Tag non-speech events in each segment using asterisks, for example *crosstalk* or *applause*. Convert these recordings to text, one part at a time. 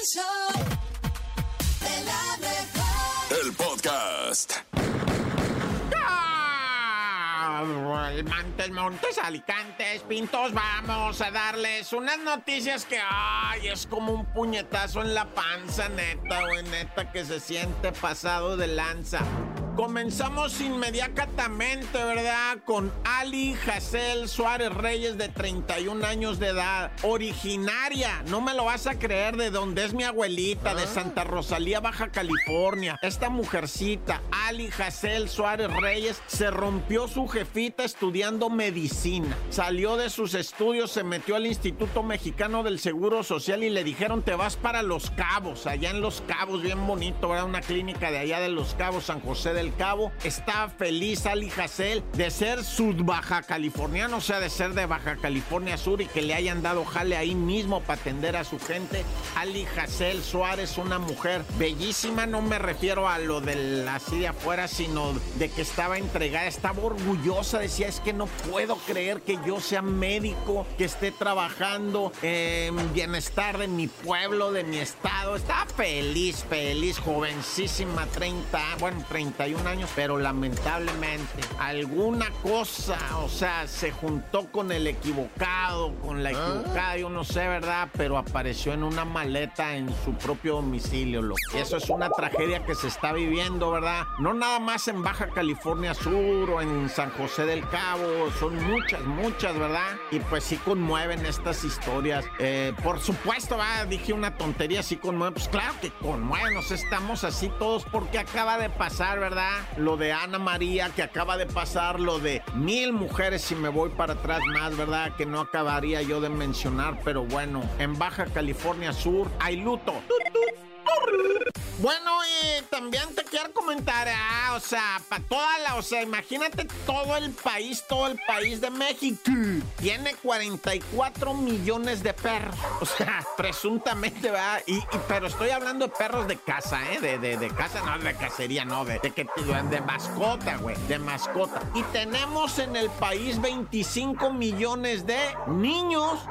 El show de la mejor. El podcast. Montes, Montes, Alicantes, Pintos, vamos a darles unas noticias que, ay, es como un puñetazo en la panza, neta, güey, neta, que se siente pasado de lanza. Comenzamos inmediatamente, ¿verdad? Con Ali Hassel Suárez Reyes, de 31 años de edad, originaria, no me lo vas a creer, de donde es mi abuelita, de Santa Rosalía, Baja California. Esta mujercita, Ali Hassel Suárez Reyes, se rompió su jefita estudiando medicina. Salió de sus estudios, se metió al Instituto Mexicano del Seguro Social y le dijeron, te vas para Los Cabos, allá en Los Cabos, bien bonito, ¿verdad? Una clínica de allá de Los Cabos, San José del Cabo. Está feliz Ali Hassel de ser sud baja californiano, o sea, de ser de Baja California Sur y que le hayan dado jale ahí mismo para atender a su gente. Ali Hassel Suárez, una mujer bellísima, no me refiero a lo de así de afuera, sino de que estaba entregada, estaba orgullosa, decía, es que no puedo creer que yo sea médico, que esté trabajando en bienestar de mi pueblo, de mi estado. Estaba feliz, feliz, jovencísima, 30, bueno, 31 años, pero lamentablemente alguna cosa, o sea, se juntó con el equivocado, con la equivocada, yo no sé, ¿verdad? Pero apareció en una maleta en su propio domicilio, loco. Y eso es una tragedia que se está viviendo, ¿verdad? No nada más en Baja California Sur o en San José del Cabo, son muchas, muchas, ¿verdad? Y pues sí conmueven estas historias. Eh, por supuesto, va, dije una tontería, sí conmueven. Pues claro que conmueven, nos estamos así todos porque acaba de pasar, ¿verdad? Lo de Ana María, que acaba de pasar, lo de mil mujeres, si me voy para atrás más, ¿verdad? Que no acabaría yo de mencionar, pero bueno, en Baja California Sur hay luto. Bueno, y también te quiero comentar, ah, o sea, para toda la, o sea, imagínate todo el país, todo el país de México. Tiene 44 millones de perros. O sea, *laughs* presuntamente. Y, y- pero estoy hablando de perros de casa, ¿eh? De, de, de casa, no de cacería, no, de, de, que, de mascota, güey, de mascota. Y tenemos en el país 25 millones de niños. *laughs*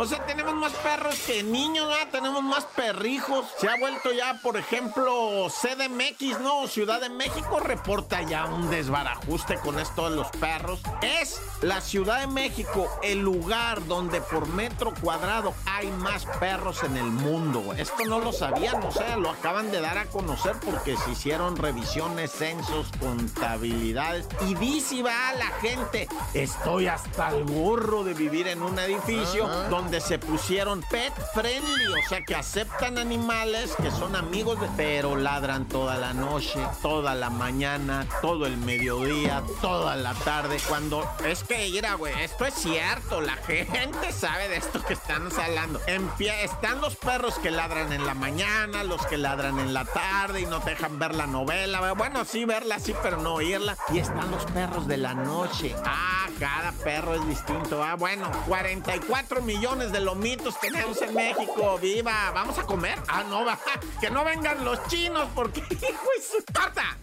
O sea, tenemos más perros que niños, ¿verdad? Tenemos más perrijos. Se ha vuelto ya, por ejemplo, CDMX, ¿no? Ciudad de México reporta ya un desbarajuste con esto de los perros. Es la Ciudad de México el lugar donde por metro cuadrado hay más perros en el mundo. Esto no lo sabían, o sea, lo acaban de dar a conocer porque se hicieron revisiones, censos, contabilidades. Y dice, va la gente, estoy hasta el gorro de vivir en un edificio donde se pusieron pet friendly, o sea, que aceptan animales, que son amigos de... Pero ladran toda la noche, toda la mañana, todo el mediodía, toda la tarde. Cuando es que, mira, güey, esto es cierto, la gente sabe de esto que estamos hablando. Empie- están los perros que ladran en la mañana, los que ladran en la tarde y no dejan ver la novela. Bueno, sí, verla, sí, pero no oírla. Y están los perros de la noche. Ah, cada perro es distinto. Ah, bueno, 44 millones de lomitos tenemos en México. ¡Viva! ¿Vamos a comer? Ah, no, va. *laughs* Que no vengan los chinos porque, *laughs* hijo de su tarta.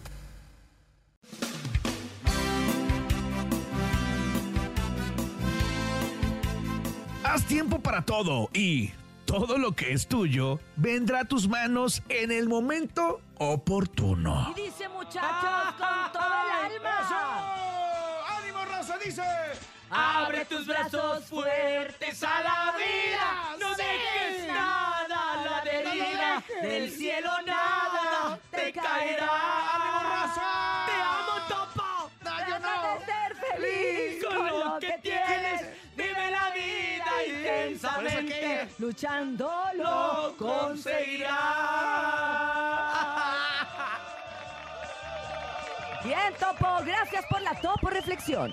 Haz tiempo para todo y todo lo que es tuyo vendrá a tus manos en el momento oportuno. Y dice muchachos con todo el alma. Dice. Abre tus brazos fuertes a la vida. No dejes nada a la deriva. Del cielo nada te caerá. Te amo, Topo. Trata de ser feliz con lo que tienes. Vive la vida intensamente. Luchando lo conseguirás. Bien, Topo. Gracias por la Topo Reflexión.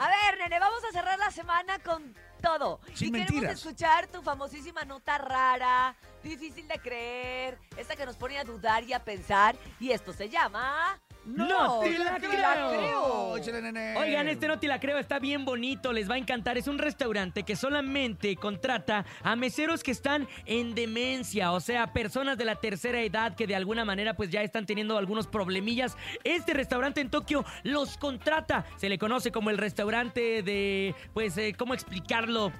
A ver, nene, vamos a cerrar la semana con todo. Sin y queremos mentiras. escuchar tu famosísima nota rara, difícil de creer, esta que nos pone a dudar y a pensar. Y esto se llama... ¡No te la creo! Échale, nene. Oigan, este no te la creo, está bien bonito, les va a encantar. Es un restaurante que solamente contrata a meseros que están en demencia, o sea, personas de la tercera edad que de alguna manera pues ya están teniendo algunos problemillas. Este restaurante en Tokio los contrata. Se le conoce como el restaurante de, pues, eh, ¿cómo explicarlo?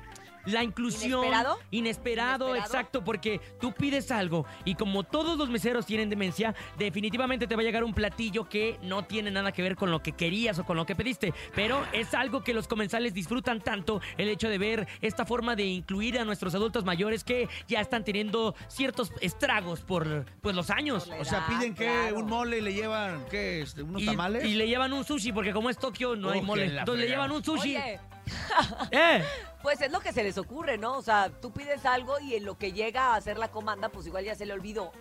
La inclusión. ¿Inesperado? Inesperado, ¿Inesperado? exacto, porque tú pides algo y como todos los meseros tienen demencia, definitivamente te va a llegar un platillo que no tiene nada que ver con lo que querías o con lo que pediste. Pero es algo que los comensales disfrutan tanto, el hecho de ver esta forma de incluir a nuestros adultos mayores que ya están teniendo ciertos estragos por pues, los años. O sea, piden que claro. un mole y le llevan, ¿qué? Este, ¿Unos Y, tamales? y le llevan un sushi, porque como es Tokio no hay Oh, mole. Entonces le llevan un sushi. Oye, *laughs* ¡Eh! Pues es lo que se les ocurre, ¿no? O sea, tú pides algo y en lo que llega a hacer la comanda, pues igual ya se le olvidó.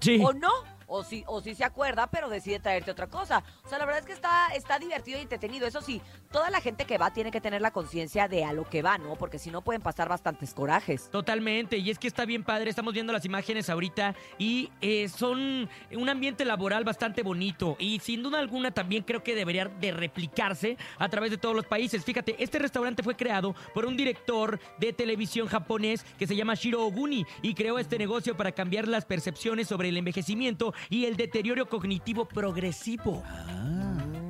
Sí. O no, o sí, o sí se acuerda, pero decide traerte otra cosa. O sea, la verdad es que está, está divertido y entretenido. Eso sí, toda la gente que va tiene que tener la conciencia de a lo que va, ¿no? Porque si no pueden pasar bastantes corajes. Totalmente, y es que está bien padre, estamos viendo las imágenes ahorita y eh, son un ambiente laboral bastante bonito y sin duda alguna también creo que debería de replicarse a través de todos los países. Fíjate, este restaurante fue creado por un director de televisión japonés que se llama Shiro Oguni y creó este negocio para cambiar las percepciones sobre el envejecimiento y el deterioro cognitivo progresivo.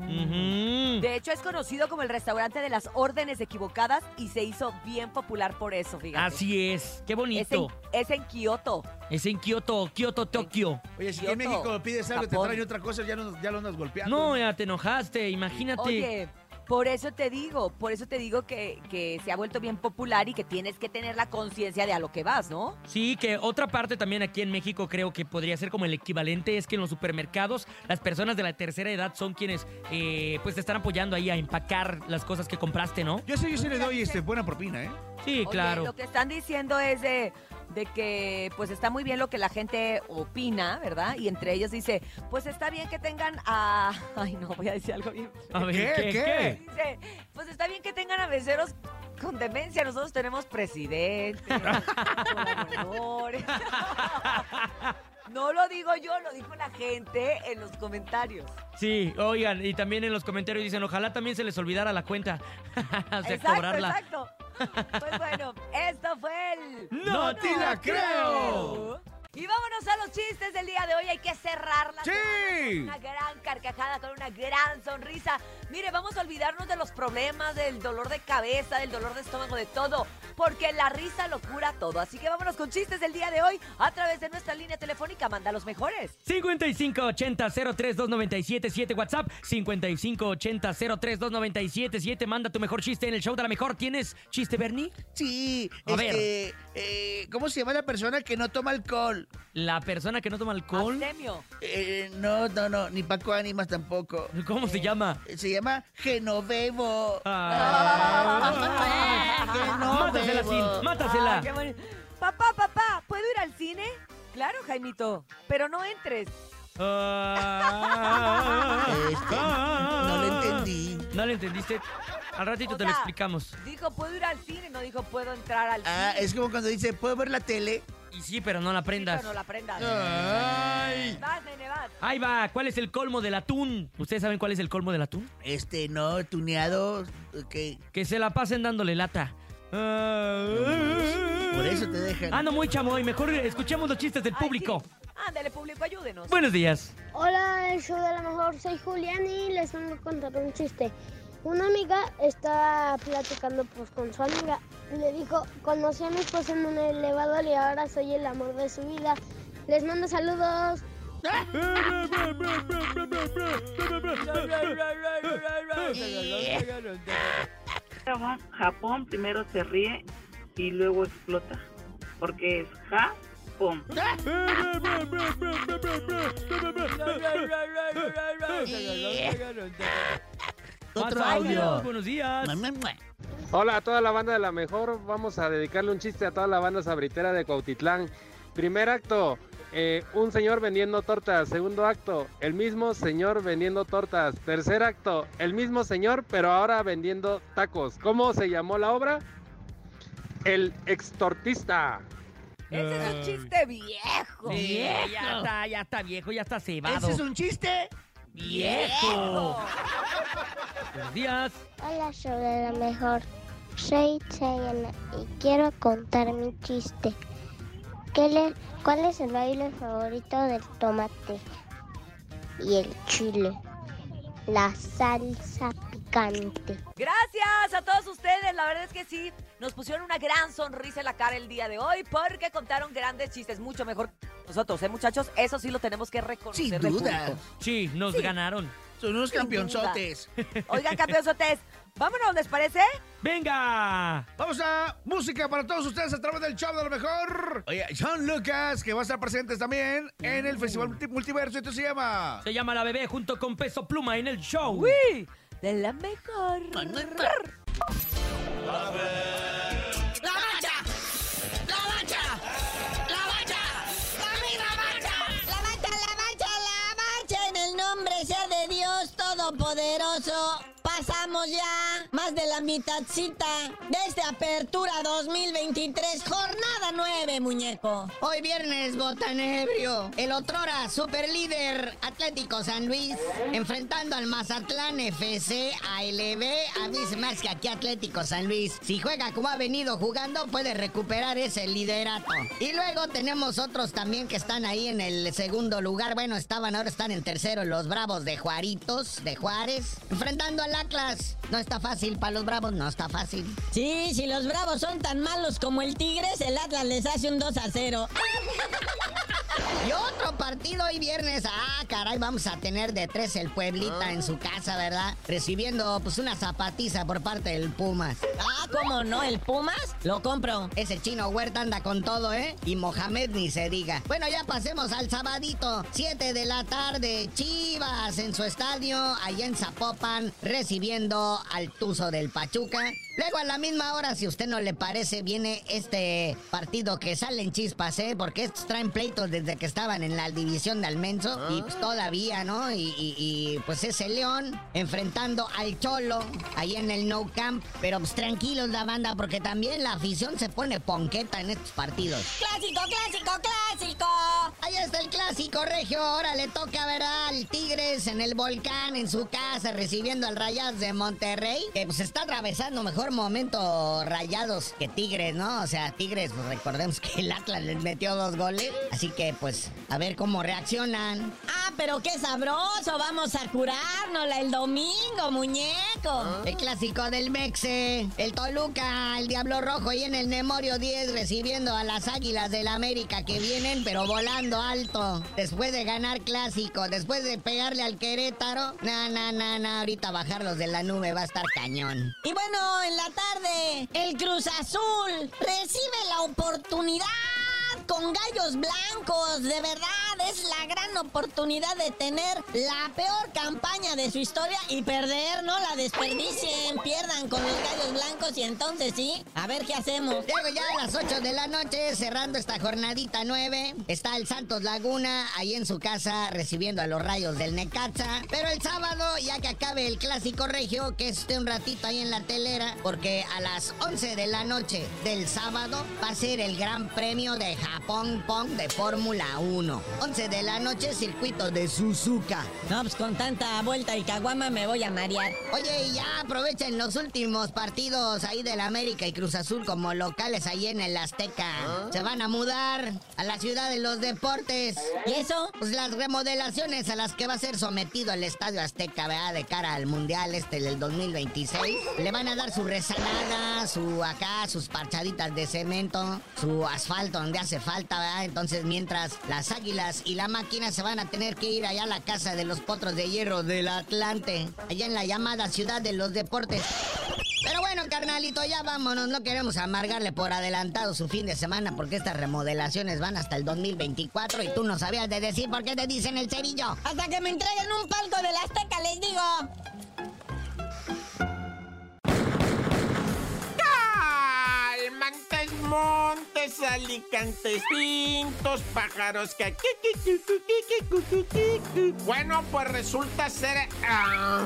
Ujú. De hecho, es conocido como el restaurante de las órdenes equivocadas y se hizo bien popular por eso, fíjate. Así es, qué Es en, bonito. es en Kioto. Es en Kioto, Kioto, Tokio. Oye, si en México pides algo y te Japón. traen otra cosa, ya, no, ya lo andas golpeando. No, ya te enojaste, imagínate. Oye, por eso te digo, por eso te digo que, que se ha vuelto bien popular y que tienes que tener la conciencia de a lo que vas, ¿no? Sí, que otra parte también aquí en México creo que podría ser como el equivalente es que en los supermercados las personas de la tercera edad son quienes eh, pues te están apoyando ahí a empacar las cosas que compraste, ¿no? Yo sí, yo sí le doy este, buena propina, ¿eh? Sí, Oye, claro. lo que están diciendo es de, de que pues está muy bien lo que la gente opina, ¿verdad? Y entre ellos dice, pues está bien que tengan a... *laughs* Ay, no, voy a decir algo bien. A ver, ¿Qué? ¿qué? ¿Qué? Dice, pues está bien que tengan a meseros con demencia. Nosotros tenemos presidente, *laughs* gobernadores. *laughs* No lo digo yo, lo dijo la gente en los comentarios. Sí, oigan, y también en los comentarios dicen, ojalá también se les olvidara la cuenta. o sea, exacto, cobrarla. exacto. Pues bueno, esto fue el... ¡No te la creo! Y vámonos a los chistes del día de hoy. Hay que cerrar la ¡Sí! con una gran carcajada, con una gran sonrisa. Mire, vamos a olvidarnos de los problemas, del dolor de cabeza, del dolor de estómago, de todo. Porque la risa lo cura todo. Así que vámonos con chistes del día de hoy a través de nuestra línea telefónica. Manda los mejores. 5580-032977 WhatsApp 5580-032977 Manda tu mejor chiste en el show de la mejor ¿Tienes chiste, Bernie? Sí, A ver. este, eh, ¿cómo se llama la persona que no toma alcohol? La persona que no toma alcohol. Eh, no, no, no, ni Paco Ánimas tampoco. ¿Cómo se llama? Eh, Se llama Genovevo. Ah. *laughs* Mátasela, Sin, mátasela Ah. Papá, papá, ¿puedo ir al cine? Claro, Jaimito, pero no entres. Ah. Este, no lo entendí. ¿No le entendiste? Al ratito O te lo explicamos. Dijo, ¿puedo ir al cine? No dijo, ¿puedo entrar al Ah, cine? es como cuando dice, ¿puedo ver la tele? Y sí, pero no la Sí, prendas. pero no la prendas. Ay. Vas, nene, vas. Ahí va, ¿cuál es el colmo del atún? ¿Ustedes saben cuál es el colmo del atún? Este, no, tuneado, ok. Que se la pasen dándole lata. Por eso te dejan. Ando muy chamoy, mejor escuchemos los chistes del Ay, público. sí. Ándale, público, ayúdenos. Buenos días. Hola, show de la mejor, soy Julián y les vengo a contar un chiste. Una amiga estaba platicando pues con su amiga y le dijo, conocí a mi esposo en un elevador y ahora soy el amor de su vida. Les mando saludos. Japón primero se ríe y luego explota. Porque es Japón. *laughs* Otro audio. Buenos días. Hola a toda la banda de la mejor. Vamos a dedicarle un chiste a toda la banda sabritera de Cuautitlán. Primer acto, eh, un señor vendiendo tortas. Segundo acto, el mismo señor vendiendo tortas. Tercer acto, el mismo señor, pero ahora vendiendo tacos. ¿Cómo se llamó la obra? El extortista. Ese es un chiste viejo. Sí, ya está, ya está viejo, ya está cebado. ¿Ese es un chiste? Viejo. Buenos días. Hola, show de la mejor. Soy Chayana y quiero contar mi chiste. ¿Qué le- ¿Cuál es el baile favorito del tomate y el chile? La salsa picante. Gracias a todos ustedes, la verdad es que sí, nos pusieron una gran sonrisa en la cara el día de hoy porque contaron grandes chistes, mucho mejor nosotros, ¿eh, muchachos? Eso sí lo tenemos que reconocer. Sin duda. público. Sí, nos Sí. ganaron. Son unos Sin campeonzotes. *laughs* Oigan, campeonzotes, vámonos, ¿les parece? ¡Venga! Vamos a música para todos ustedes a través del show de lo mejor. Oye, John Lucas, que va a estar presentes también en el Festival Multi- Multiverso. Esto se llama. Se llama La Bebé junto con Peso Pluma en el show. Uy, de la mejor. La mancha, poderoso. Pasa Pasamos ya más de la mitadcita de esta apertura 2023, jornada 9, muñeco. Hoy viernes, botanebrio. El otrora superlíder Atlético San Luis enfrentando al Mazatlán FC ALB. A mí se hace que aquí Atlético San Luis, si juega como ha venido jugando, puede recuperar ese liderato. Y luego tenemos otros también que están ahí en el segundo lugar. Bueno, estaban, ahora están en tercero los Bravos de Juaritos, de Juárez, enfrentando al Atlas. No está fácil para los Bravos, no está fácil. Sí, si los bravos son tan malos como el Tigres, el Atlas les hace un 2 a 0. Y otro partido hoy viernes. Ah, caray, vamos a tener de tres el Pueblita en su casa, ¿verdad? Recibiendo pues una zapatiza por parte del Pumas. Ah, ¿cómo no? ¿El Pumas? Lo compro. Ese chino Huerta anda con todo, ¿eh? Y Mohamed ni se diga. Bueno, ya pasemos al sabadito. 7 de la tarde, Chivas en su estadio, allá en Zapopan, recibiendo al Tuzo del Pachuca. Luego a la misma hora, si usted no le parece, viene este partido que salen chispas, ¿eh? Porque estos traen pleitos desde que estaban en la división de Almenso. Y pues todavía, ¿no? Y, y- y, pues ese León enfrentando al Cholo ahí en el No Camp. Pero pues tranquilos la banda, porque también la afición se pone ponqueta en estos partidos. ¡Clásico, clásico, clásico! Ahí está el clásico regio. Ahora le toca ver al Tigres en el volcán, en su casa, recibiendo al Rayados de Monterrey. Que pues está atravesando mejor momento Rayados que Tigres, ¿no? O sea, Tigres, pues recordemos que el Atlas les metió dos goles. Así que pues a ver cómo reaccionan. Ah, pero qué sabroso. Vamos a curárnosla el domingo, muñeco. El clásico del Mexe, el Toluca, el Diablo Rojo y en el Nemorio 10 recibiendo a las Águilas del América que vienen pero volando alto. Después de ganar clásico, después de pegarle al Querétaro, na, na, na, na, ahorita bajarlos de la nube va a estar cañón. Y bueno, en la tarde, el Cruz Azul recibe la oportunidad con gallos blancos. De verdad, es la gran oportunidad de tener la peor campaña de su historia y perder, no la desperdicien, pierdan con los gallos blancos y entonces sí, a ver qué hacemos. Luego ya a las 8 de la noche, cerrando esta jornadita 9, está el Santos Laguna ahí en su casa recibiendo a los rayos del Necaxa. Pero el sábado, ya que acabe el clásico regio, que esté un ratito ahí en la telera, porque a las 11 de la noche del sábado va a ser el Gran Premio de Japón Pong de Fórmula 1. 11 de la noche, circuito de Suzuka. No, pues con tanta vuelta y caguama me voy a marear. Oye, y ya aprovechen los últimos partidos ahí del América y Cruz Azul como locales ahí en el Azteca. Se van a mudar a la ciudad de los deportes. ¿Y eso? Pues las remodelaciones a las que va a ser sometido el Estadio Azteca, ¿verdad? De cara al Mundial este del 2026. Le van a dar su rezanada, su acá, sus parchaditas de cemento, su asfalto donde hace falta, ¿verdad? Entonces, mientras las águilas y la máquina se van a tener que ir allá a la casa de los potros de hierro del Atlante, allá en la llamada ciudad de los deportes. Pero bueno, carnalito, ya vámonos. No queremos amargarle por adelantado su fin de semana porque estas remodelaciones van hasta el 2024 y tú no sabías de decir por qué te dicen el cerillo. Hasta que me entreguen un palco de la Azteca, les digo. montes, alicantes, pintos, pájaros. Que... Bueno, pues resulta ser... Ah,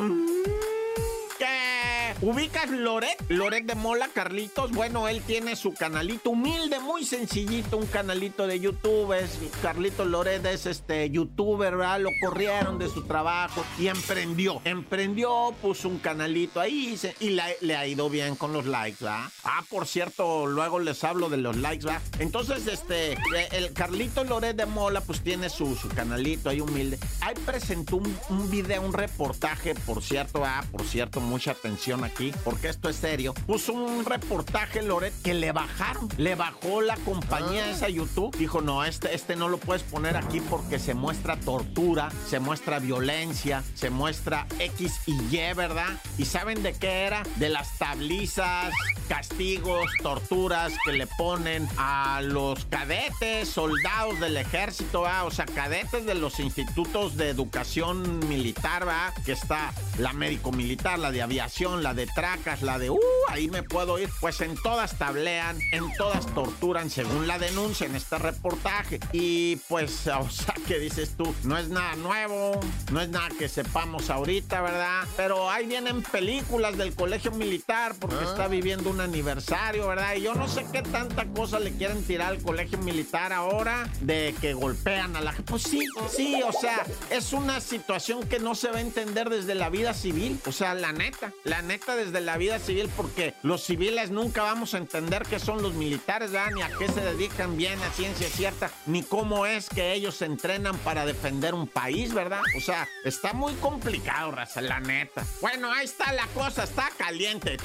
¿Ubicas Loret? Loret de Mola, Carlitos. Bueno, él tiene su canalito humilde, muy sencillito, un canalito de YouTube. Es Carlitos Loret es este youtuber, ¿verdad? Lo corrieron de su trabajo y emprendió. Emprendió, puso un canalito ahí y le ha ido bien con los likes, ¿verdad? Ah, por cierto, luego les hablo de los likes, ¿verdad? Entonces, este, eh, el Carlito Loret de Mola, pues tiene su, su canalito ahí humilde. Ahí presentó un, un video, un reportaje, por cierto, ah, por cierto, mucha atención aquí, porque esto es serio. Puso un reportaje, Loret, que le bajaron. Le bajó la compañía esa YouTube. Dijo, no, este, este no lo puedes poner aquí porque se muestra tortura, se muestra violencia, se muestra X y Y, ¿verdad? ¿Y saben de qué era? De las tablizas, castigos, torturas que le ponen a los cadetes, soldados del ejército, ¿va? o sea, cadetes de los institutos de educación militar, ¿va? que está la médico militar, la de aviación, la de tracas, la de, uh, ahí me puedo ir. Pues en todas tablean, en todas torturan, según la denuncia en este reportaje. Y pues, *laughs* o sea, ¿qué dices tú? No es nada nuevo, no es nada que sepamos ahorita, ¿verdad? Pero ahí vienen películas del colegio militar porque está viviendo un aniversario, ¿verdad? Y yo no sé qué tanta cosa le quieren tirar al colegio militar ahora de que golpean a la gente. Pues sí, sí, o sea, es una situación que no se va a entender desde la vida civil. O sea, la neta, la neta desde la vida civil, porque los civiles nunca vamos a entender qué son los militares, ¿verdad? Ni a qué se dedican bien a ciencia cierta, ni cómo es que ellos se entrenan para defender un país, ¿verdad? O sea, está muy complicado, raza, la neta. Bueno, ahí está la cosa, está caliente.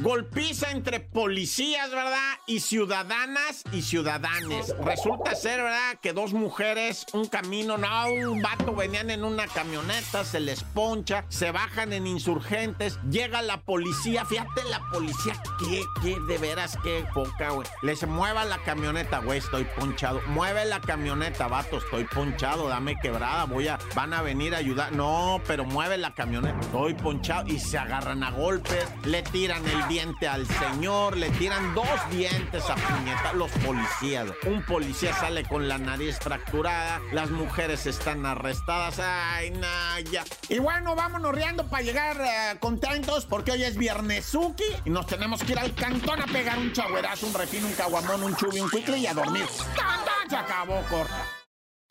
Golpiza entre policías, ¿verdad? Y ciudadanas y ciudadanes. Resulta ser, ¿verdad? Que dos mujeres, un camino, no, un vato venían en una camioneta, se les poncha, se bajan en insurgentes, llega la policía, fíjate la policía, qué, qué, de veras, qué poca, güey. Les mueva la camioneta, güey, estoy ponchado. Mueve la camioneta, vato, estoy ponchado, dame quebrada, voy a, van a venir a ayudar. No, pero mueve la camioneta, estoy ponchado y se agarran a golpes, le tiran el diente al señor, le tiran dos dientes a puñeta los policías. Un policía sale con la nariz fracturada, las mujeres están arrestadas. Ay, Naya. Y bueno, vámonos riendo para llegar eh, contentos porque hoy es viernesuki y nos tenemos que ir al cantón a pegar un chagüerazo, un refino, un caguamón, un chubi, un cuicle y a dormir. ¡Tan, tan! Se acabó, corta.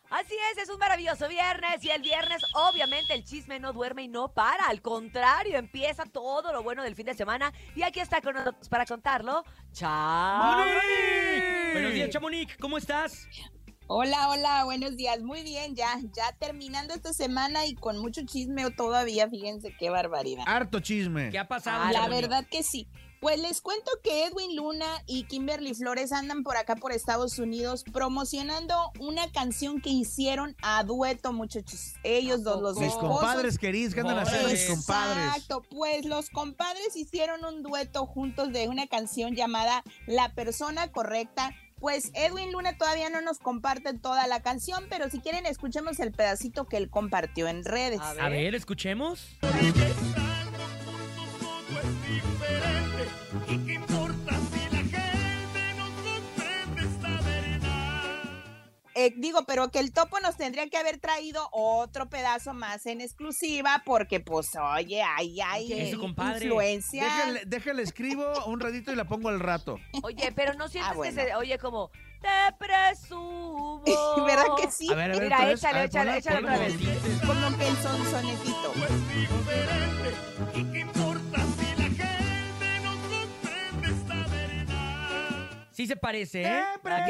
Así es, es un maravilloso viernes y el viernes obviamente el chisme no duerme y no para, al contrario, empieza todo lo bueno del fin de semana y aquí está con nosotros para contarlo. ¡Chao! Buenos días, Chamonix, ¿cómo estás? Hola, hola, buenos días. Muy bien, ya, ya terminando esta semana y con mucho chisme todavía, fíjense qué barbaridad. Harto chisme. ¿Qué ha pasado? La Chamonix? verdad que sí. Pues les cuento que Edwin Luna y Kimberly Flores andan por acá por Estados Unidos promocionando una canción que hicieron a dueto, muchachos. Ellos dos, los Mis esposos. compadres queridos, ¿qué andan haciendo mis compadres? Exacto, pues los compadres hicieron un dueto juntos de una canción llamada La persona correcta. Pues Edwin Luna todavía no nos comparte toda la canción, pero si quieren escuchemos el pedacito que él compartió en redes. A ver, escuchemos. Eh, digo, pero que el topo nos tendría que haber traído otro pedazo más en exclusiva, porque pues, oye, ahí hay compadre. influencia. Déjale, déjale, escribo un ratito y la pongo al rato. Oye, pero no sientes Ah, bueno. que se oye como te presumo. *laughs* ¿Verdad que sí? A ver, a ver, Mira, échale, A ver, échale, échale otra vez. Como que el sonsonetito. Sí se parece, ¿eh? ¿Verdad?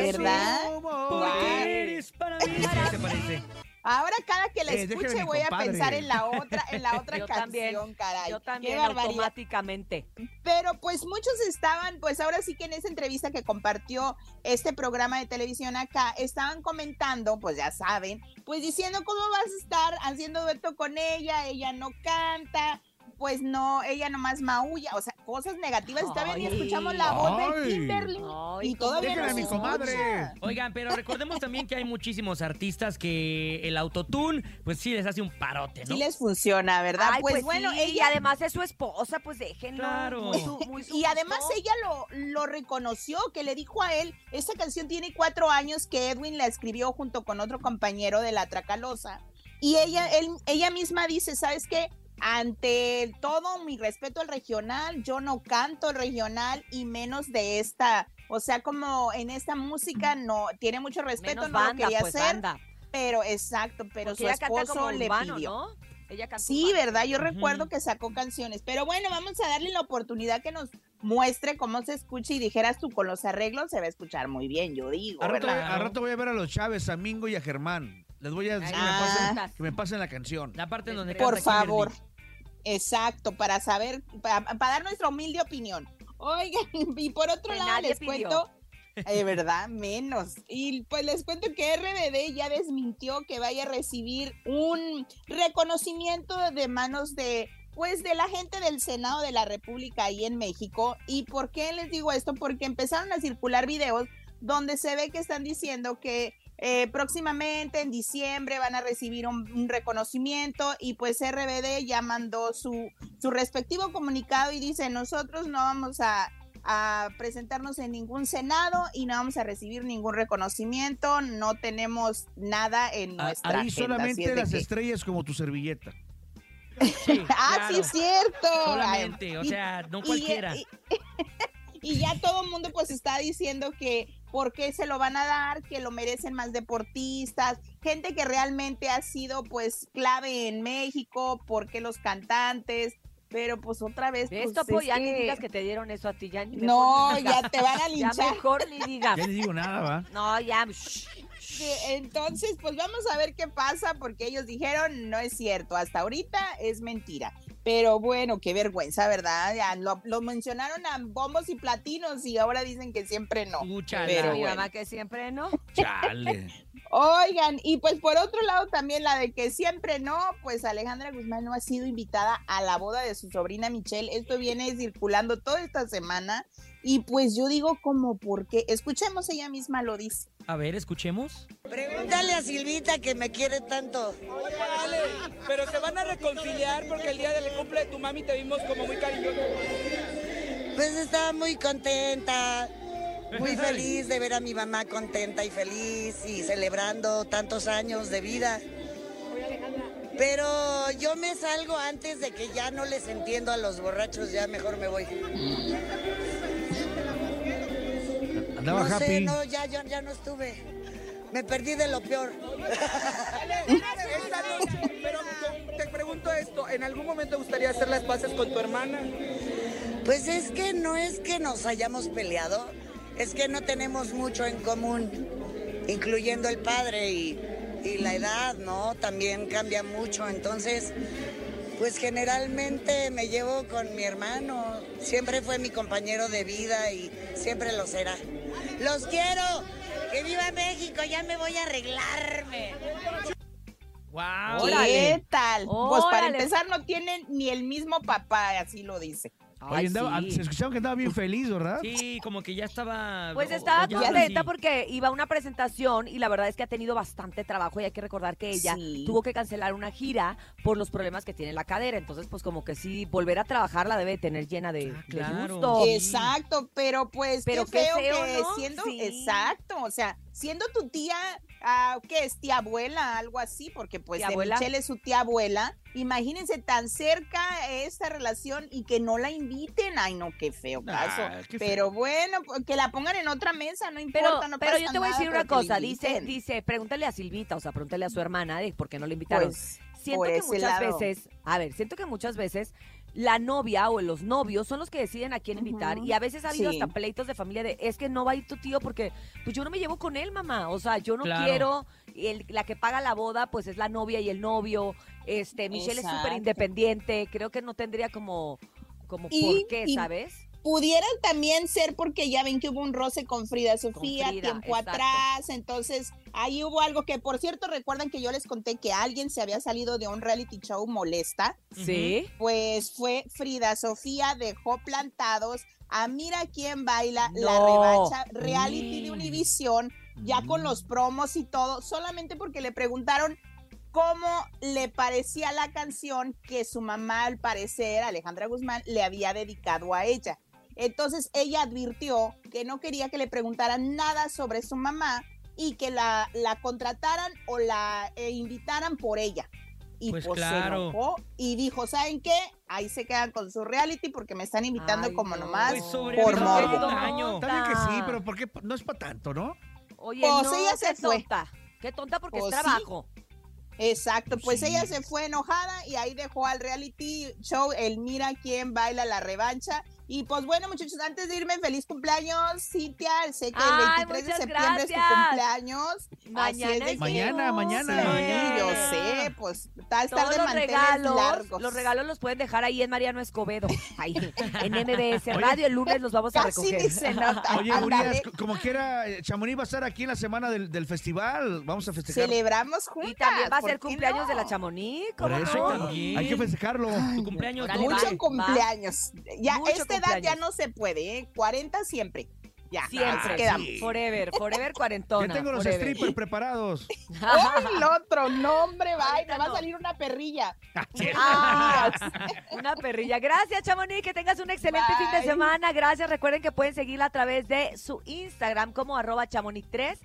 Porque eres para mí. *laughs* Sí se parece. Ahora cada que la Eh, escuche voy a pensar en la otra, en la *laughs* otra Yo canción, también, caray. Yo Qué también barbaridad. automáticamente. Pero pues muchos estaban, pues ahora sí que en esa entrevista que compartió este programa de televisión acá, estaban comentando, pues ya saben, pues diciendo cómo vas a estar haciendo dueto con ella, ella no canta, pues no, ella nomás maulla, o sea, cosas negativas. Y todavía ni Ay. escuchamos la voz de. Kimberly Ay, y todavía no mi se comadre. Oigan, pero recordemos también que hay muchísimos artistas que el autotune, pues sí les hace un parote, ¿no? Sí les funciona, ¿verdad? Ay, pues, bueno, sí, y además es su esposa, pues déjenlo. Claro. Muy su- muy su Y además gusto. ella lo, lo reconoció, que le dijo a él, esta canción tiene cuatro años que Edwin la escribió junto con otro compañero de La Tracalosa. Y ella, él, ella misma dice, ¿sabes qué? Ante todo mi respeto al regional, yo no canto el regional y menos de esta, o sea, como en esta música no tiene mucho respeto, Menos no banda, lo quería pues, hacer, banda. pero exacto, pero Porque su esposo como le urbano, pidió. ¿no? Ella canta Sí. ¿verdad? Yo recuerdo que sacó canciones, pero bueno, vamos a darle la oportunidad que nos muestre cómo se escucha y dijeras tú con los arreglos se va a estar muy bien, yo digo, A rato, ¿verdad? a rato voy a ver a los Chávez, a Mingo y a Germán. Les voy a decir que, me Ah. pasen, que me pasen la canción. La parte en donde Por favor. Kimberly. Exacto, para saber, para, para dar nuestra humilde opinión. Oigan, *laughs* y por otro Que lado les pidió. cuento, de verdad, menos. Y pues les cuento que RBD ya desmintió que vaya a recibir un reconocimiento de manos de pues de la gente del Senado de la República ahí en México. ¿Y por qué les digo esto? Porque empezaron a circular videos donde se ve que están diciendo que eh, próximamente en diciembre van a recibir un, un reconocimiento y pues RBD ya mandó su, su respectivo comunicado y dice nosotros no vamos a, a presentarnos en ningún senado y no vamos a recibir ningún reconocimiento, no tenemos nada en A- nuestra Ahí agenda, solamente es las que- estrellas como tu servilleta. *laughs* Sí, Ah, sí es cierto. Solamente, o Y- sea, no y- cualquiera. Y, *laughs* y ya todo el mundo pues está diciendo que por qué se lo van a dar, que lo merecen más deportistas, gente que realmente ha sido pues clave en México, porque los cantantes, pero pues otra vez pues, esto, pues, es ya ni que- digas que te dieron eso a ti, ya ni No, ni ya te van a *laughs* Ya linchar. mejor ni digas. Ya les digo nada, ¿va? No, ya. Entonces, pues vamos a ver qué pasa, porque ellos dijeron no es cierto, hasta ahorita es mentira. Pero bueno, qué vergüenza, ¿verdad? Ya lo, lo mencionaron a bombos y platinos y ahora dicen que siempre no. Úchala. Pero Mi bueno. mamá que siempre no. Chale. Oigan, y pues por otro lado también la de que siempre no, pues Alejandra Guzmán no ha sido invitada a la boda de su sobrina Michelle. Esto viene circulando toda esta semana y pues yo digo como porque, escuchemos ella misma lo dice. A ver, escuchemos. Pregúntale a Silvita que me quiere tanto. Ale, pero se van a reconciliar porque el día del cumple de tu mami te vimos como muy cariñoso. Pues estaba muy contenta, muy *laughs* feliz de ver a mi mamá contenta y feliz y celebrando tantos años de vida. Pero yo me salgo antes de que ya no les entiendo a los borrachos, ya mejor me voy. Andaba no happy. sé, no, ya, ya, ya no estuve. Me perdí de lo peor. Esta noche, pero te pregunto esto, ¿en algún momento gustaría hacer las paces con tu hermana? Pues es que no es que nos hayamos peleado, es que no tenemos mucho en común, incluyendo el padre y, y la edad, ¿no? También cambia mucho, entonces, pues generalmente me llevo con mi hermano, siempre fue mi compañero de vida y siempre lo será. Los quiero, que viva México, ya me voy a arreglarme. ¡Wow! ¿Qué tal? Pues para empezar no tienen ni el mismo papá, así lo dice. Oye, andaba- sí. se escuchaban que andaba bien feliz, ¿verdad? Sí, como que ya estaba. Pues o- estaba o ya contenta sí. porque iba a una presentación y la verdad es que ha tenido bastante trabajo y hay que recordar que ella Sí. tuvo que cancelar una gira por los problemas que tiene en la cadera. Entonces, pues como que sí, volver a trabajar la debe tener llena de, Ah, de claro. gusto. Sí. Exacto, pero pues Pero qué qué feo, feo, que ¿no? siendo Sí. exacto, o sea, siendo tu tía, ah, ¿qué es tía abuela, algo así, porque pues ¿Tía de abuela? Michelle es su tía abuela. Imagínense tan cerca esta relación y que no la inviten. Ay, no, qué feo Ah, caso. qué feo. pero bueno, pues, que la pongan en otra mesa, no Pero, importa, no pero pasa yo te voy a decir pero una cosa, dice, dice, pregúntale a Silvita, o sea, pregúntale a su hermana de por qué no la invitaron. Pues, siento que muchas lado. veces, a ver, siento que muchas veces la novia o los novios son los que deciden a quién invitar y a veces ha habido Sí. hasta pleitos de familia de es que no va a ir tu tío porque pues yo no me llevo con él, mamá, o sea, yo no Claro. quiero y el- la que paga la boda pues es la novia y el novio. Este, Michelle es súper independiente, creo que no tendría como como Y- por qué, y- ¿sabes? Pudieran también ser porque ya ven que hubo un roce con Frida Sofía Frida, tiempo exacto. atrás, entonces ahí hubo algo que, por cierto, recuerdan que yo les conté que alguien se había salido de un reality show molesta, Sí. pues fue Frida Sofía, dejó plantados a Mira quién baila la revancha reality de Mm. Univisión, ya con los promos y todo, solamente porque le preguntaron cómo le parecía la canción que su mamá, al parecer, Alejandra Guzmán, le había dedicado a ella. Entonces ella advirtió que no quería que le preguntaran nada sobre su mamá y que la, la contrataran o la eh, invitaran por ella. y Pues pues, se claro. enojó y dijo, ¿saben qué? Ahí se quedan con su reality porque me están invitando Ay, como no. nomás Pues sobre por morbo. un año. Está bien que sí, pero ¿por qué? No es para tanto, ¿no? Oye, Pues no, ella se qué fue. tonta. Qué tonta porque Pues es sí. Exacto, pues Sí. ella se fue enojada y ahí dejó al reality show el Mira quién baila la revancha. Y pues bueno, muchachos, antes de irme, feliz cumpleaños, Cintia. Sé que el Ay, 23 de septiembre es tu cumpleaños. Mañana Así es Mañana, mañana. Sí, yo sé, pues tal Todos de los manteles regalos, largos. los regalos los pueden dejar ahí en Mariano Escobedo. Ahí, en *laughs* MBS Radio. El lunes los vamos a recoger. ni se nota. *laughs* Oye. Urias, como quiera, eh, Chamonix va a estar aquí en la semana del, del festival. Vamos a festejar. Celebramos juntas. Y también va a ¿por ser cumpleaños no? de la Chamonix. Por ¿cómo eso no? también. hay que festejarlo. Tu cumpleaños Órale, doble. va. Mucho cumpleaños. Ya, Mucho esta edad ya no se puede, ¿eh? 40 siempre. Ya, así Siempre. quedamos. Forever, forever cuarentona. *laughs* Ya tengo los forever. strippers preparados. ¡Ay, el otro! ¡No, hombre! Va, me va a salir una perrilla. Ah, una perrilla. Gracias, Chamonix. Que tengas un excelente fin de semana. Gracias. Recuerden que pueden seguirla a través de su Instagram como arroba chamonix3.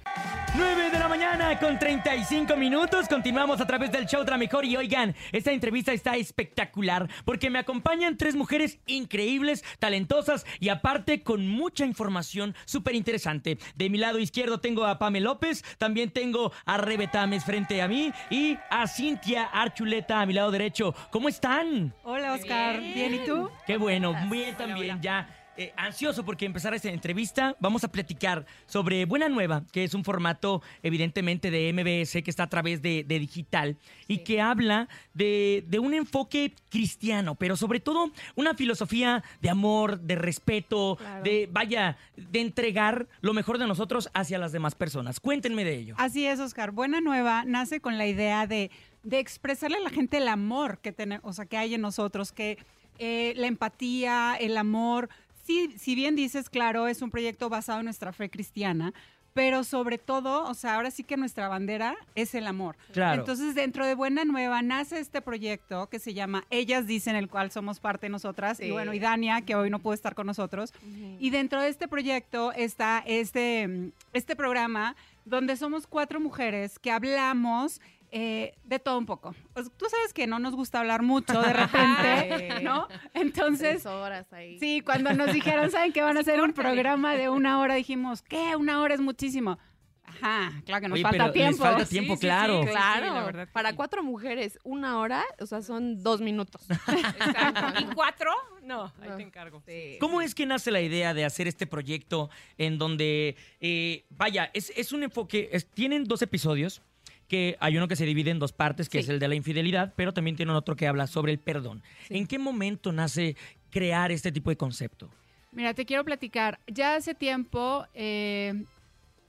9 de la mañana con 35 minutos. Continuamos a través del show de la mejor. Y oigan, esta entrevista está espectacular porque me acompañan tres mujeres increíbles, talentosas y aparte con mucha información súper interesante. De mi lado izquierdo tengo a Pame López, también tengo a Rebe Tames frente a mí y a Cintia Archuleta a mi lado derecho. ¿Cómo están? Hola, Oscar. Bien, ¿y tú? Qué bueno, bien también, ya eh, ansioso porque empezar esta entrevista. Vamos a platicar sobre Buena Nueva, que es un formato evidentemente de MBS que está a través de, de digital y que habla de, de un enfoque cristiano, pero sobre todo una filosofía de amor, de respeto, Claro. de, vaya, de entregar lo mejor de nosotros hacia las demás personas. Cuéntenme de ello. Así es, Oscar. Buena Nueva nace con la idea de, de expresarle a la gente el amor que, tiene, o sea, que hay en nosotros, que eh, la empatía, el amor. Sí, si bien dices, claro, es un proyecto basado en nuestra fe cristiana, pero sobre todo, o sea, ahora sí que nuestra bandera es el amor. Claro. Entonces, dentro de Buena Nueva nace este proyecto que se llama Ellas Dicen, el cual somos parte nosotras, y bueno, y Dania, que hoy no pudo estar con nosotros. Y dentro de este proyecto está este, este programa donde somos cuatro mujeres que hablamos eh, de todo un poco. O sea, tú sabes que no nos gusta hablar mucho de repente. *laughs* ¿no? Entonces, horas ahí. sí, cuando nos dijeron, ¿saben que van a hacer un programa de una hora? Dijimos, ¿qué? Una hora es muchísimo. Ajá, claro que nos Oye, falta pero tiempo. falta tiempo, claro. Sí, Sí, claro. la verdad Para cuatro mujeres, una hora, o sea, son dos minutos. *laughs* Exacto. ¿Y cuatro? No, ahí No. te encargo. ¿Cómo es que nace la idea de hacer este proyecto en donde, eh, vaya, es, es un enfoque, es- tienen dos episodios, que hay uno que se divide en dos partes, que es el de la infidelidad, pero también tienen otro que habla sobre el perdón. ¿En qué momento nace crear este tipo de concepto? Mira, te quiero platicar. Ya hace tiempo eh,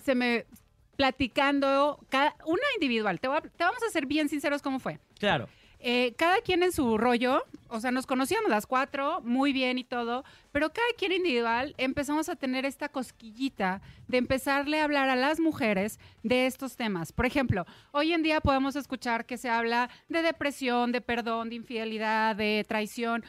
se me platicando cada, una individual. Te, voy a- te vamos a ser bien sinceros cómo fue. Claro. Eh, cada quien en su rollo, o sea, nos conocíamos las cuatro muy bien y todo, pero cada quien individual empezamos a tener esta cosquillita de empezarle a hablar a las mujeres de estos temas. Por ejemplo, hoy en día podemos escuchar que se habla de depresión, de perdón, de infidelidad, de traición.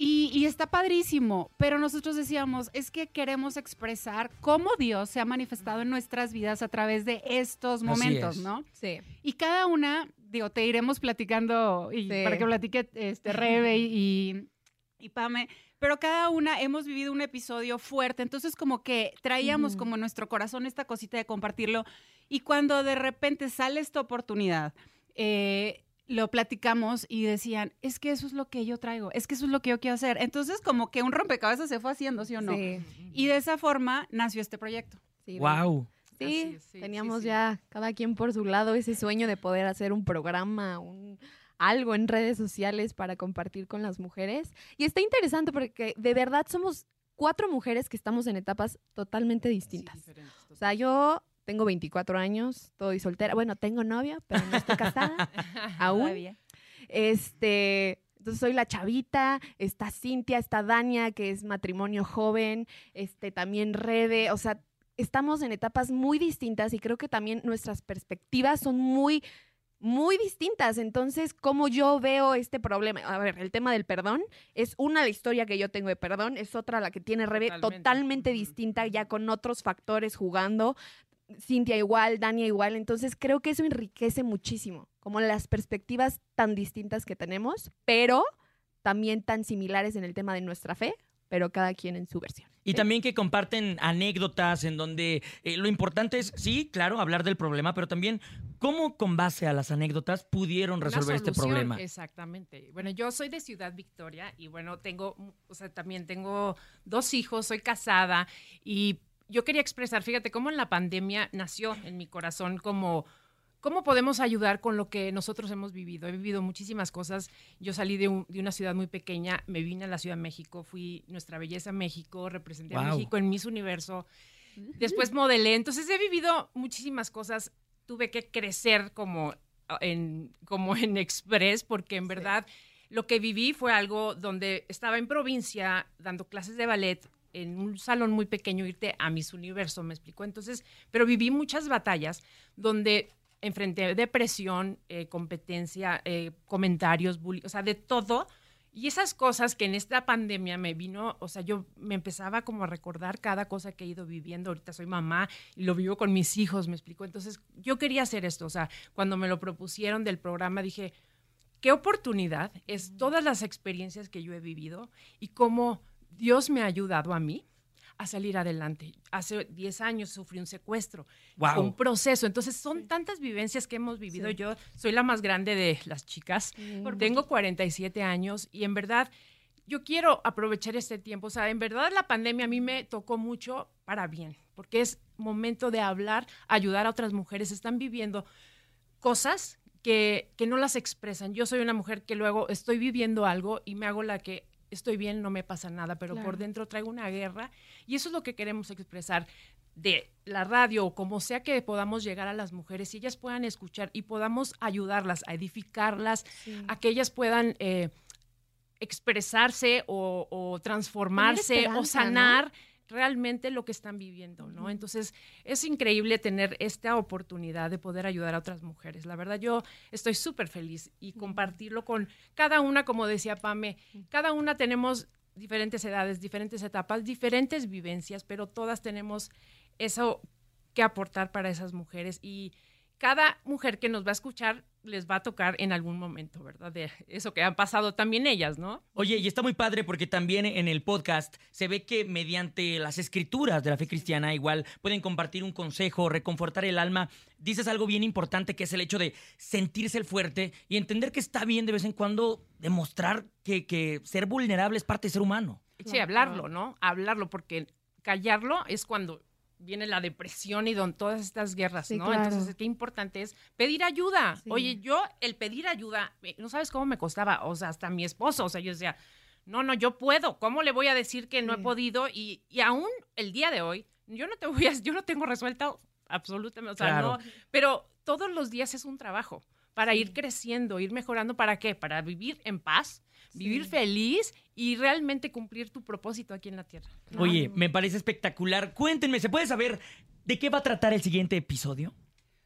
Y, y está padrísimo, pero nosotros decíamos, es que queremos expresar cómo Dios se ha manifestado en nuestras vidas a través de estos momentos, es. ¿no? Sí. Y cada una, digo, te iremos platicando y Sí. para que platique este Rebe y, y Pame, pero cada una hemos vivido un episodio fuerte, entonces como que traíamos como en nuestro corazón esta cosita de compartirlo y cuando de repente sale esta oportunidad, eh, lo platicamos y decían, es que eso es lo que yo traigo, es que eso es lo que yo quiero hacer. Entonces como que un rompecabezas se fue haciendo, ¿sí o no? Sí. Y de esa forma nació este proyecto. Sí, Wow. Sí, teníamos ya cada quien por su lado ese sueño de poder hacer un programa, un algo en redes sociales para compartir con las mujeres. Y está interesante porque de verdad somos cuatro mujeres que estamos en etapas totalmente distintas. O sea, yo tengo 24 años, estoy soltera. Bueno, tengo novio, pero no estoy casada *laughs* aún. Todavía. Este, entonces soy la chavita, está Cintia, está Dania, que es matrimonio joven, este, también Rebe, o sea, estamos en etapas muy distintas y creo que también nuestras perspectivas son muy, muy distintas. Entonces, como yo veo este problema, a ver, el tema del perdón es una la historia que yo tengo de perdón, es otra la que tiene Rebe Totalmente. totalmente distinta, ya con otros factores jugando. Cintia igual, Dania igual, entonces creo que eso enriquece muchísimo como las perspectivas tan distintas que tenemos, pero también tan similares en el tema de nuestra fe, pero cada quien en su versión. Y también que comparten anécdotas en donde eh, lo importante es, sí, claro, hablar del problema, pero también cómo con base a las anécdotas pudieron resolver este problema. Exactamente. Bueno, yo soy de Ciudad Victoria y bueno, tengo, o sea, también tengo dos hijos, soy casada y yo quería expresar, fíjate, cómo en la pandemia nació en mi corazón como... ¿Cómo podemos ayudar con lo que nosotros hemos vivido? He vivido muchísimas cosas. Yo salí de, un- de una ciudad muy pequeña, me vine a la Ciudad de México, fui Nuestra Belleza México, representé a. México en Miss Universo. Después modelé. Entonces he vivido muchísimas cosas. Tuve que crecer como en, como en Express, porque en verdad lo que viví fue algo donde estaba en provincia dando clases de ballet en un salón muy pequeño, irte a Miss Universo, me explicó. Entonces, pero viví muchas batallas donde enfrenté depresión, eh, competencia, eh, comentarios, bullying, o sea, de todo. Y esas cosas que en esta pandemia me vino, o sea, yo me empezaba como a recordar cada cosa que he ido viviendo. Ahorita soy mamá y lo vivo con mis hijos, me explicó. Entonces, yo quería hacer esto. O sea, cuando me lo propusieron del programa, dije, qué oportunidad es todas las experiencias que yo he vivido y cómo Dios me ha ayudado a mí a salir adelante. Hace 10 años sufrí un secuestro, fue un proceso. Entonces son tantas vivencias que hemos vivido. Sí. Yo soy la más grande de las chicas. Tengo 47 años y en verdad yo quiero aprovechar este tiempo. O sea, en verdad la pandemia a mí me tocó mucho para bien, porque es momento de hablar, ayudar a otras mujeres. Están viviendo cosas que, que no las expresan. Yo soy una mujer que luego estoy viviendo algo y me hago la que estoy bien, no me pasa nada, pero por dentro traigo una guerra y eso es lo que queremos expresar de la radio o como sea que podamos llegar a las mujeres y ellas puedan escuchar y podamos ayudarlas a edificarlas, a que ellas puedan eh, expresarse o, o transformarse o ¿no? Realmente lo que están viviendo, ¿no? Entonces, es increíble tener esta oportunidad de poder ayudar a otras mujeres. La verdad, yo estoy súper feliz y compartirlo con cada una, como decía Pame, cada una tenemos diferentes edades, diferentes etapas, diferentes vivencias, pero todas tenemos eso que aportar para esas mujeres y cada mujer que nos va a escuchar les va a tocar en algún momento, ¿verdad? De eso que han pasado también ellas, ¿no? Oye, y está muy padre porque también en el podcast se ve que mediante las escrituras de la fe cristiana igual pueden compartir un consejo, reconfortar el alma. Dices algo bien importante que es el hecho de sentirse el fuerte y entender que está bien de vez en cuando demostrar que, que ser vulnerable es parte de ser humano. Sí, hablarlo, ¿no? Hablarlo, porque callarlo es cuando viene la depresión y don todas estas guerras, Sí, ¿no? claro. Entonces, qué importante es pedir ayuda. Oye, yo el pedir ayuda, eh, no sabes cómo me costaba, o sea, hasta mi esposo, o sea, yo decía, no, no, yo puedo, ¿cómo le voy a decir que no he podido? Y, y aún el día de hoy, yo no te voy a, yo no tengo resuelto absolutamente, o sea, Claro. no, pero todos los días es un trabajo para ir creciendo, ir mejorando, ¿para qué? Para vivir en paz, vivir feliz y realmente cumplir tu propósito aquí en la tierra. Oye, me parece espectacular. Cuéntenme, ¿se puede saber de qué va a tratar el siguiente episodio?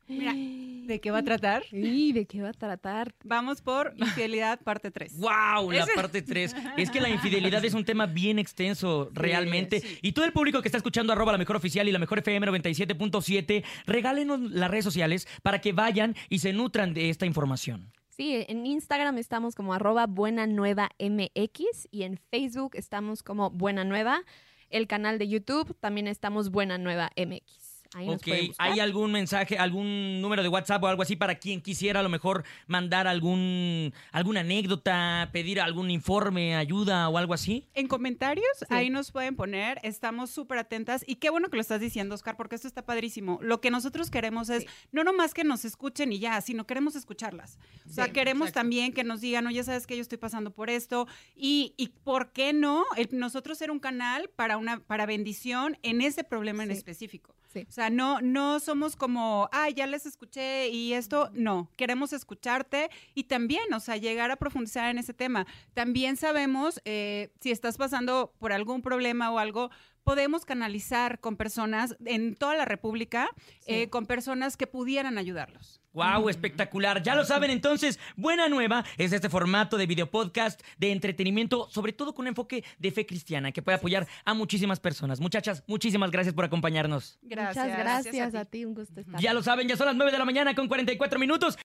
Mira, ¿de qué va a tratar? ¿Y de qué va a tratar? Vamos por infidelidad parte 3. ¡Wow! La parte 3. Es que la infidelidad es un tema bien extenso, realmente. sí. Y todo el público que está escuchando arroba la mejor oficial y la mejor FM 97.7, regálenos las redes sociales para que vayan y se nutran de esta información. Sí, en Instagram estamos como arroba buena nueva MX y en Facebook estamos como buena nueva. El canal de YouTube también estamos buena nueva MX. Ahí Ok. ¿hay algún mensaje, algún número de WhatsApp o algo así para quien quisiera a lo mejor mandar algún alguna anécdota, pedir algún informe, ayuda o algo así? En comentarios, ahí nos pueden poner, estamos súper atentas y qué bueno que lo estás diciendo, Oscar, porque esto está padrísimo. Lo que nosotros queremos es no nomás que nos escuchen y ya, sino queremos escucharlas. O sea, Sí, queremos exacto. también que nos digan, oye, sabes que yo estoy pasando por esto y, y ¿por qué no? El- nosotros ser un canal para una para bendición en ese problema en Sí. específico. Sí. O sea, no, no somos como, ah, ya les escuché y esto, no, queremos escucharte y también, o sea, llegar a profundizar en ese tema. También sabemos, eh, si estás pasando por algún problema o algo, podemos canalizar con personas en toda la República, eh, con personas que pudieran ayudarlos. ¡Wow! Espectacular. Ya lo saben, entonces, Buena Nueva es este formato de video podcast de entretenimiento, sobre todo con un enfoque de fe cristiana, que puede apoyar a muchísimas personas. Muchachas, muchísimas gracias por acompañarnos. Muchas gracias, a ti. un gusto estar. Ya lo saben, ya son las 9 de la mañana con 44 minutos.